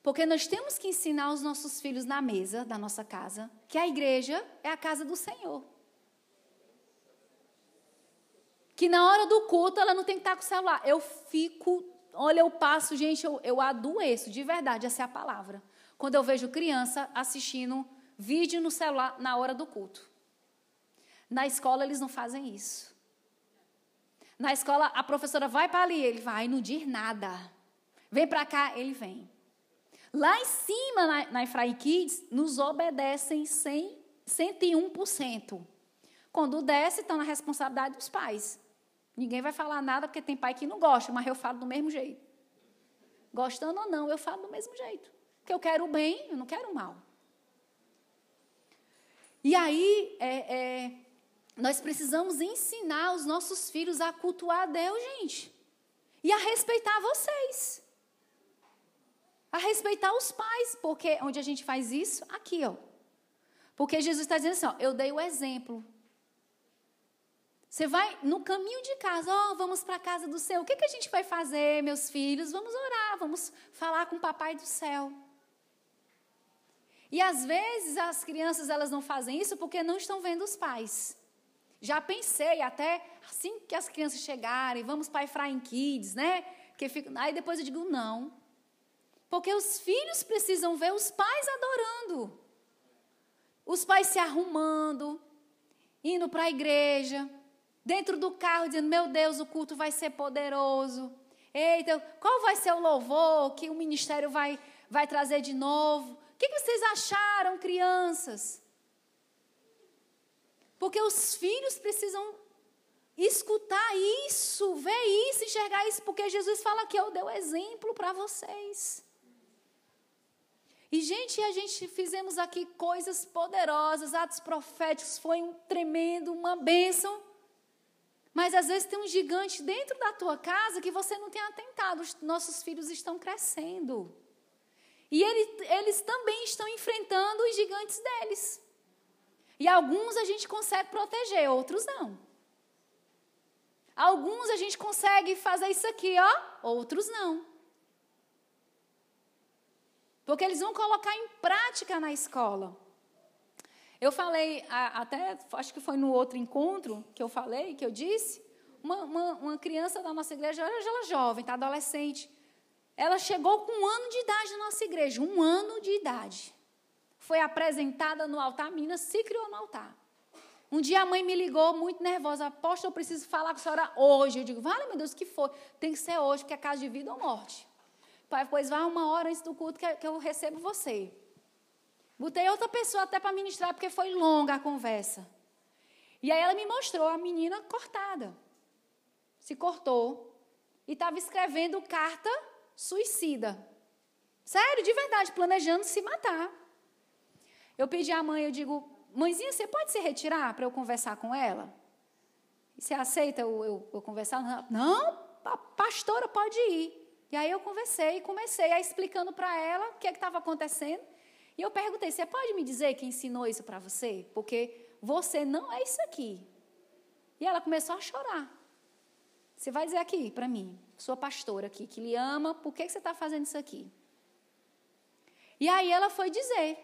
Speaker 2: Porque nós temos que ensinar os nossos filhos na mesa da nossa casa que a igreja é a casa do Senhor. que na hora do culto ela não tem que estar com o celular. Eu fico, olha, eu passo, gente, eu, eu adoeço, de verdade, essa é a palavra. Quando eu vejo criança assistindo vídeo no celular na hora do culto. Na escola eles não fazem isso. Na escola a professora vai para ali, ele vai, não diz nada. Vem para cá, ele vem. Lá em cima, na, na Efraim Kids, nos obedecem 100, 101%. Quando desce, estão na responsabilidade dos pais. Ninguém vai falar nada porque tem pai que não gosta, mas eu falo do mesmo jeito. Gostando ou não, eu falo do mesmo jeito. Porque eu quero o bem, eu não quero o mal. E aí, é, é, nós precisamos ensinar os nossos filhos a cultuar a Deus, gente. E a respeitar vocês. A respeitar os pais. Porque onde a gente faz isso? Aqui, ó. Porque Jesus está dizendo assim, ó, eu dei o exemplo. Você vai no caminho de casa, ó, oh, vamos para a casa do céu. O que, que a gente vai fazer, meus filhos? Vamos orar, vamos falar com o papai do céu. E às vezes as crianças elas não fazem isso porque não estão vendo os pais. Já pensei até assim que as crianças chegarem, vamos para Efraim Kids, né? Que fica, aí depois eu digo não. Porque os filhos precisam ver os pais adorando. Os pais se arrumando, indo para a igreja, dentro do carro, dizendo: Meu Deus, o culto vai ser poderoso. Eita, qual vai ser o louvor que o ministério vai, vai trazer de novo? O que, vocês acharam, crianças? Porque os filhos precisam escutar isso, ver isso, enxergar isso, porque Jesus fala que eu dei exemplo para vocês. E, gente, a gente fizemos aqui coisas poderosas, atos proféticos, foi um tremendo, uma bênção. Mas às vezes tem um gigante dentro da tua casa que você não tem atentado. Os nossos filhos estão crescendo. E ele, eles também estão enfrentando os gigantes deles. E alguns a gente consegue proteger, outros não. Alguns a gente consegue fazer isso aqui, ó, outros não. Porque eles vão colocar em prática na escola. Eu falei, até acho que foi no outro encontro que eu falei, que eu disse, uma, uma, uma criança da nossa igreja, ela é jovem, está adolescente. Ela chegou com um ano de idade na nossa igreja, um ano de idade. Foi apresentada no altar, menina se criou no altar. Um dia a mãe me ligou muito nervosa. Aposto, eu preciso falar com a senhora hoje. Eu digo, vale, meu Deus, o que foi? Tem que ser hoje, porque é caso de vida ou morte. Pai, pois vá uma hora antes do culto que eu recebo você. Botei outra pessoa até para ministrar, porque foi longa a conversa. E aí ela me mostrou a menina cortada. Se cortou. E estava escrevendo carta suicida. Sério, de verdade, planejando se matar. Eu pedi à mãe, eu digo, mãezinha, você pode se retirar para eu conversar com ela? Você aceita eu, eu, eu conversar? Não, a pastora pode ir. E aí eu conversei comecei a explicando para ela o que é estava acontecendo. E eu perguntei: você pode me dizer quem ensinou isso para você? Porque você não é isso aqui. E ela começou a chorar. Você vai dizer aqui para mim, sua pastora aqui, que lhe ama, por que você está fazendo isso aqui? E aí ela foi dizer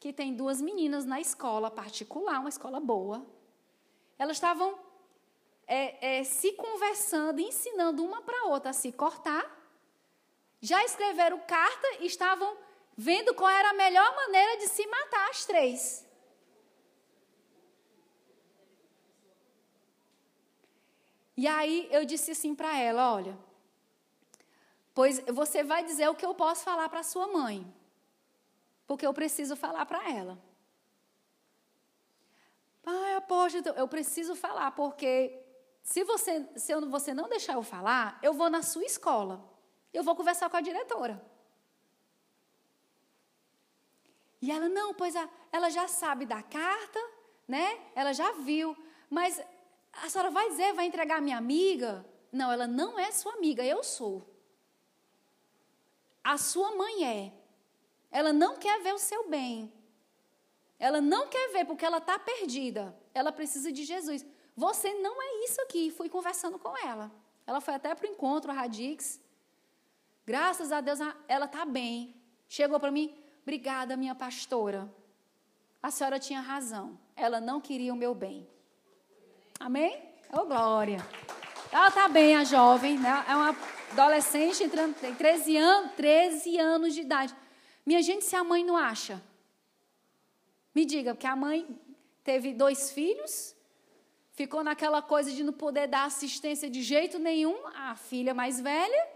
Speaker 2: que tem duas meninas na escola particular, uma escola boa. Elas estavam é, é, se conversando, ensinando uma para outra a se cortar já escreveram carta e estavam vendo qual era a melhor maneira de se matar as três. E aí eu disse assim para ela: olha, pois você vai dizer o que eu posso falar para sua mãe, porque eu preciso falar para ela. Pai, aposto, eu preciso falar, porque se você, se eu, você não deixar eu falar, eu vou na sua escola. Eu vou conversar com a diretora. E ela, não, pois a, ela já sabe da carta, né? Ela já viu. Mas a senhora vai dizer, vai entregar a minha amiga? Não, ela não é sua amiga, eu sou. A sua mãe é. Ela não quer ver o seu bem. Ela não quer ver porque ela está perdida. Ela precisa de Jesus. Você não é isso aqui. Fui conversando com ela. Ela foi até para o encontro, a Radix. Graças a Deus ela está bem. Chegou para mim, obrigada, minha pastora. A senhora tinha razão. Ela não queria o meu bem. Amém? Ô, oh, glória. Ela está bem, a jovem, né? É uma adolescente, tem 13 anos, 13 anos de idade. Minha gente, se a mãe não acha, me diga, porque a mãe teve dois filhos, ficou naquela coisa de não poder dar assistência de jeito nenhum, a filha mais velha,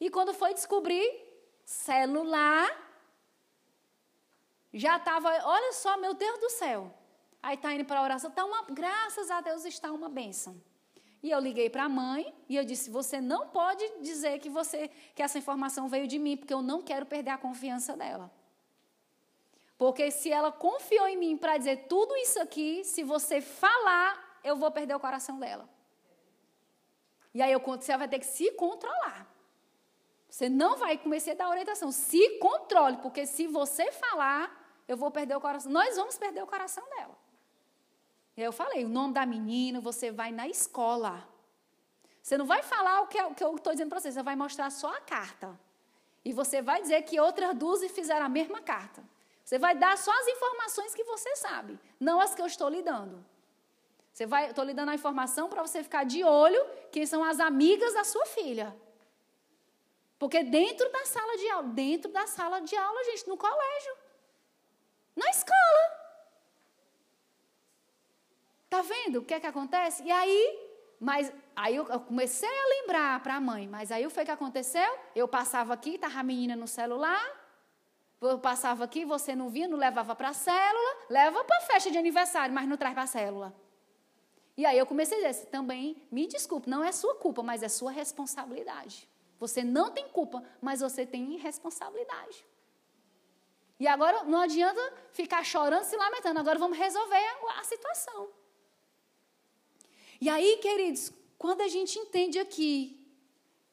Speaker 2: e quando foi descobrir, celular, já estava, olha só, meu Deus do céu. Aí está indo para a oração, tá uma, graças a Deus está uma bênção. E eu liguei para a mãe e eu disse: você não pode dizer que você que essa informação veio de mim, porque eu não quero perder a confiança dela. Porque se ela confiou em mim para dizer tudo isso aqui, se você falar, eu vou perder o coração dela. E aí eu, você vai ter que se controlar. Você não vai começar a dar orientação. Se controle, porque se você falar, eu vou perder o coração. Nós vamos perder o coração dela. E eu falei, o nome da menina, você vai na escola. Você não vai falar o que, eu estou dizendo para você, você vai mostrar só a carta. E você vai dizer que outras duas fizeram a mesma carta. Você vai dar só as informações que você sabe, não as que eu estou lhe dando. Você vai, estou lhe dando a informação para você ficar de olho quem são as amigas da sua filha. Porque dentro da sala de aula, dentro da sala de aula, gente, no colégio, na escola. Tá vendo o que é que acontece? E aí, mas aí eu comecei a lembrar para a mãe, mas aí o que, que aconteceu? Eu passava aqui, estava a menina no celular, eu passava aqui, você não via, não levava para a célula, leva para a festa de aniversário, mas não traz para a célula. E aí eu comecei a dizer, também, me desculpe, não é sua culpa, mas é sua responsabilidade. Você não tem culpa, mas você tem responsabilidade. E agora não adianta ficar chorando, se lamentando. Agora vamos resolver a, situação. E aí, queridos, quando a gente entende aqui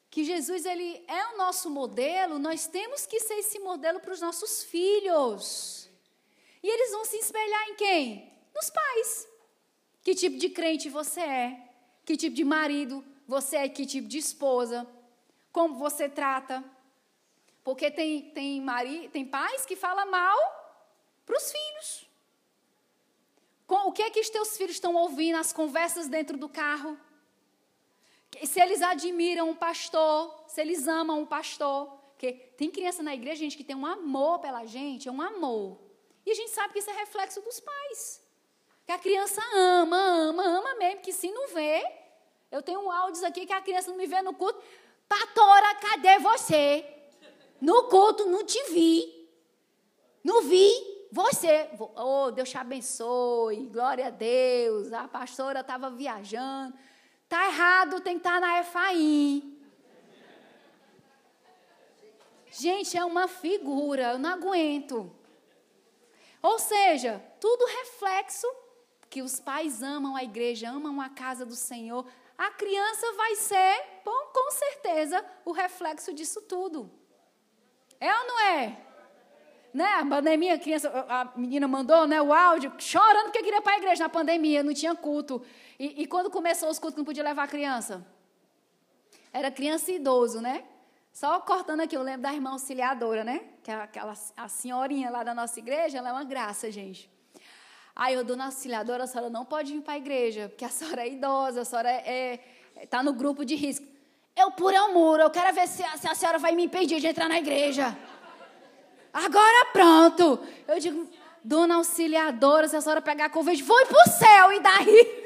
Speaker 2: que Jesus ele é o nosso modelo, nós temos que ser esse modelo para os nossos filhos. E eles vão se espelhar em quem? Nos pais. Que tipo de crente você é? Que tipo de marido você é? Que tipo de esposa? como você trata. Porque tem, tem, mari, tem pais que falam mal para os filhos. Com, o que é que os teus filhos estão ouvindo, as conversas dentro do carro? Se eles admiram um pastor, se eles amam um pastor. Porque tem criança na igreja, gente, que tem um amor pela gente, é um amor. E a gente sabe que isso é reflexo dos pais. Que a criança ama, ama, ama mesmo, que se não vê. Eu tenho áudios aqui que a criança não me vê no culto. Pastora, cadê você? No culto não te vi. Não vi você. Oh, Deus te abençoe. Glória a Deus. A pastora estava viajando. Tá errado, tem que estar na EFAI. Gente, é uma figura, eu não aguento. Ou seja, tudo reflexo que os pais amam a igreja, amam a casa do Senhor. A criança vai ser, bom, com certeza, o reflexo disso tudo. É ou não é? Né? A pandemia, a, criança, a menina mandou né, o áudio chorando porque queria ir para a igreja na pandemia, não tinha culto. E, e quando começou os cultos, não podia levar a criança. Era criança e idoso, né? Só cortando aqui, eu lembro da irmã auxiliadora, né? Que é aquela a senhorinha lá da nossa igreja, ela é uma graça, gente. Aí eu, dona auxiliadora, a senhora não pode vir para a igreja, porque a senhora é idosa, a senhora está é, é, tá no grupo de risco. Eu puro o muro, eu quero ver se a, se a senhora vai me impedir de entrar na igreja. Agora pronto. Eu digo, dona auxiliadora, se a senhora pegar Covid, vou para o céu, e daí?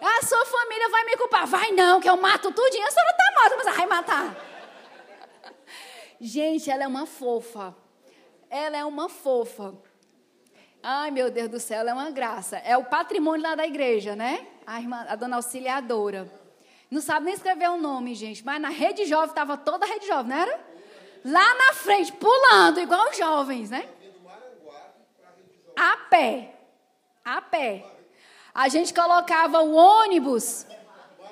Speaker 2: A sua família vai me culpar. Vai não, que eu mato tudinho. A senhora está morta, mas ela vai matar. Gente, ela é uma fofa. Ela é uma fofa. Ai, meu Deus do céu, ela é uma graça. É o patrimônio lá da igreja, né? A, irmã, a dona auxiliadora. Não sabe nem escrever o nome, gente. Mas na rede jovem, estava toda a rede jovem, não era? Lá na frente, pulando, igual os jovens, né? A pé. A pé. A gente colocava o ônibus.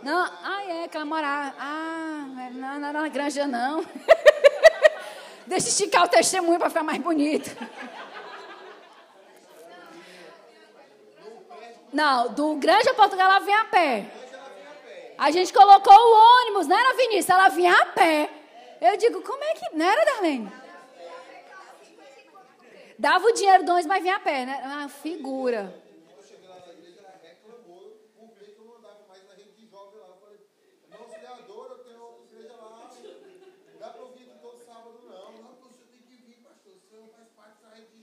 Speaker 2: Não, ah, é, que ela. Ah, não, não era na granja, não. Deixa esticar o testemunho para ficar mais bonito. Não, do Granja Portugal ela vinha a pé. A gente colocou o ônibus, não era Vinícius, ela vinha a pé. Eu digo, como é que. Não era, Darlene? Dava o dinheiro do ônibus, mas vinha a pé, né? Uma figura.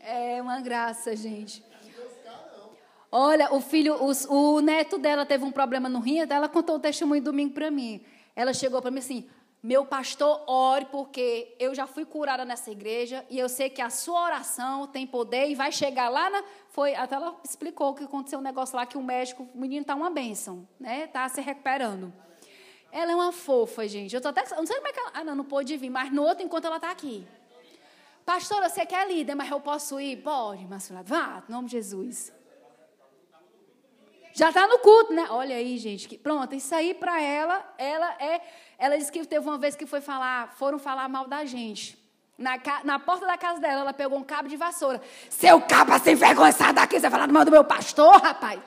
Speaker 2: É uma graça, gente. Olha, o filho, o, o neto dela teve um problema no rim, ela contou o testemunho domingo para mim. Ela chegou para mim assim: meu pastor, ore, porque eu já fui curada nessa igreja e eu sei que a sua oração tem poder e vai chegar lá na. Foi, até ela explicou que aconteceu um negócio lá que o médico, o menino está uma bênção, né? Está se recuperando. Ela é uma fofa, gente. Eu tô até. Não sei como é que ela. Ah, não, não pôde vir, mas no outro enquanto ela está aqui. Pastora, você quer líder, mas eu posso ir? Pode, Marcelo. Vá, em nome de Jesus. Já está no culto, né? Olha aí, gente. Que, pronto, isso aí para ela, ela é. Ela disse que teve uma vez que foi falar, foram falar mal da gente. Na, na porta da casa dela, ela pegou um cabo de vassoura. Seu cabo sem vergonha, sai daqui, você vai falar do mal do meu pastor, rapaz.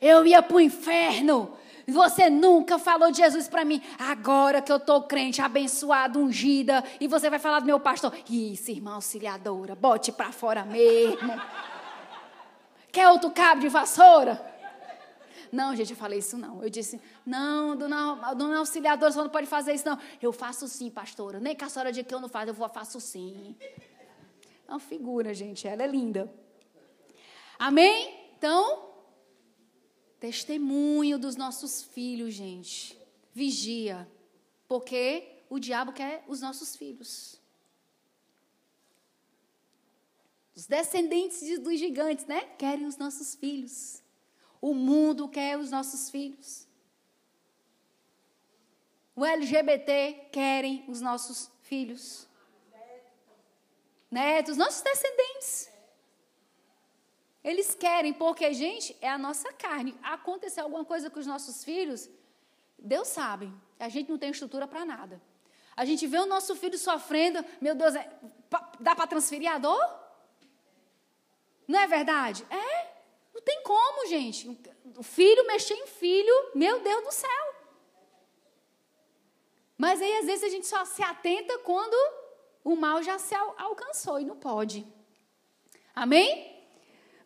Speaker 2: Eu ia para o inferno. Você nunca falou de Jesus para mim. Agora que eu estou crente, abençoada, ungida, e você vai falar do meu pastor. Isso, irmã auxiliadora, bote para fora mesmo. Quer outro cabo de vassoura? Não, gente, eu falei isso não. Eu disse, não, dona, dona auxiliadora, você não pode fazer isso não. Eu faço sim, pastora. Nem que a senhora diga que eu não faço, eu vou, faço sim. É uma figura, gente, ela é linda. Amém? Então, Testemunho dos nossos filhos, gente. Vigia. Porque o diabo quer os nossos filhos. Os descendentes dos gigantes, né? Querem os nossos filhos. O mundo quer os nossos filhos. O LGBT querem os nossos filhos. Netos, nossos descendentes. Eles querem, porque, gente, é a nossa carne. Acontecer alguma coisa com os nossos filhos, Deus sabe. A gente não tem estrutura para nada. A gente vê o nosso filho sofrendo, meu Deus, é, dá para transferir a dor? Não é verdade? É. Não tem como, gente. O filho mexer em filho, meu Deus do céu. Mas aí, às vezes, a gente só se atenta quando o mal já se alcançou e não pode. Amém?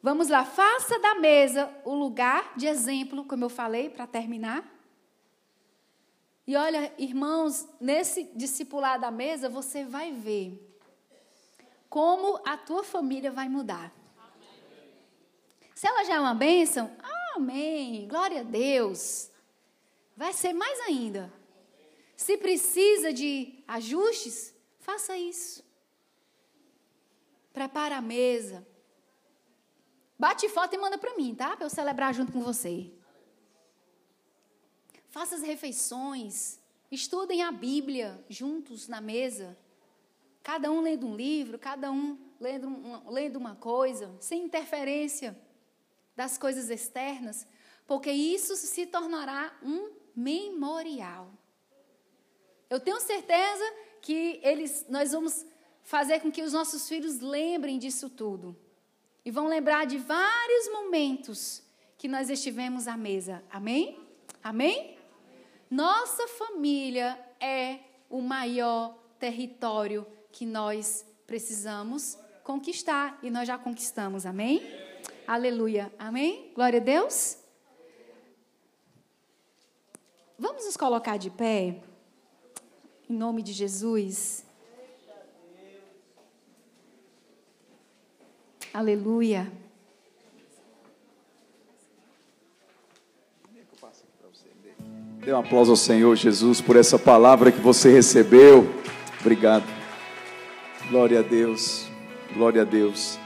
Speaker 2: Vamos lá, faça da mesa o lugar de exemplo, como eu falei, para terminar. E olha, irmãos, nesse discipular da mesa, você vai ver como a tua família vai mudar. Se ela já é uma bênção, amém, glória a Deus. Vai ser mais ainda. Se precisa de ajustes, faça isso. Prepara a mesa. Bate foto e manda para mim, tá? Para eu celebrar junto com você. Faça as refeições. Estudem a Bíblia juntos na mesa. Cada um lendo um livro, cada um lendo, um, lendo uma coisa, sem interferência das coisas externas, porque isso se tornará um memorial. Eu tenho certeza que eles, nós vamos fazer com que os nossos filhos lembrem disso tudo. E vão lembrar de vários momentos que nós estivemos à mesa. Amém? Amém? Nossa família é o maior território que nós precisamos conquistar. E nós já conquistamos. Amém? Aleluia. Amém? Glória a Deus. Vamos nos colocar de pé, em nome de Jesus. Aleluia.
Speaker 3: Dê um aplauso ao Senhor Jesus por essa palavra que você recebeu. Obrigado. Glória a Deus. Glória a Deus.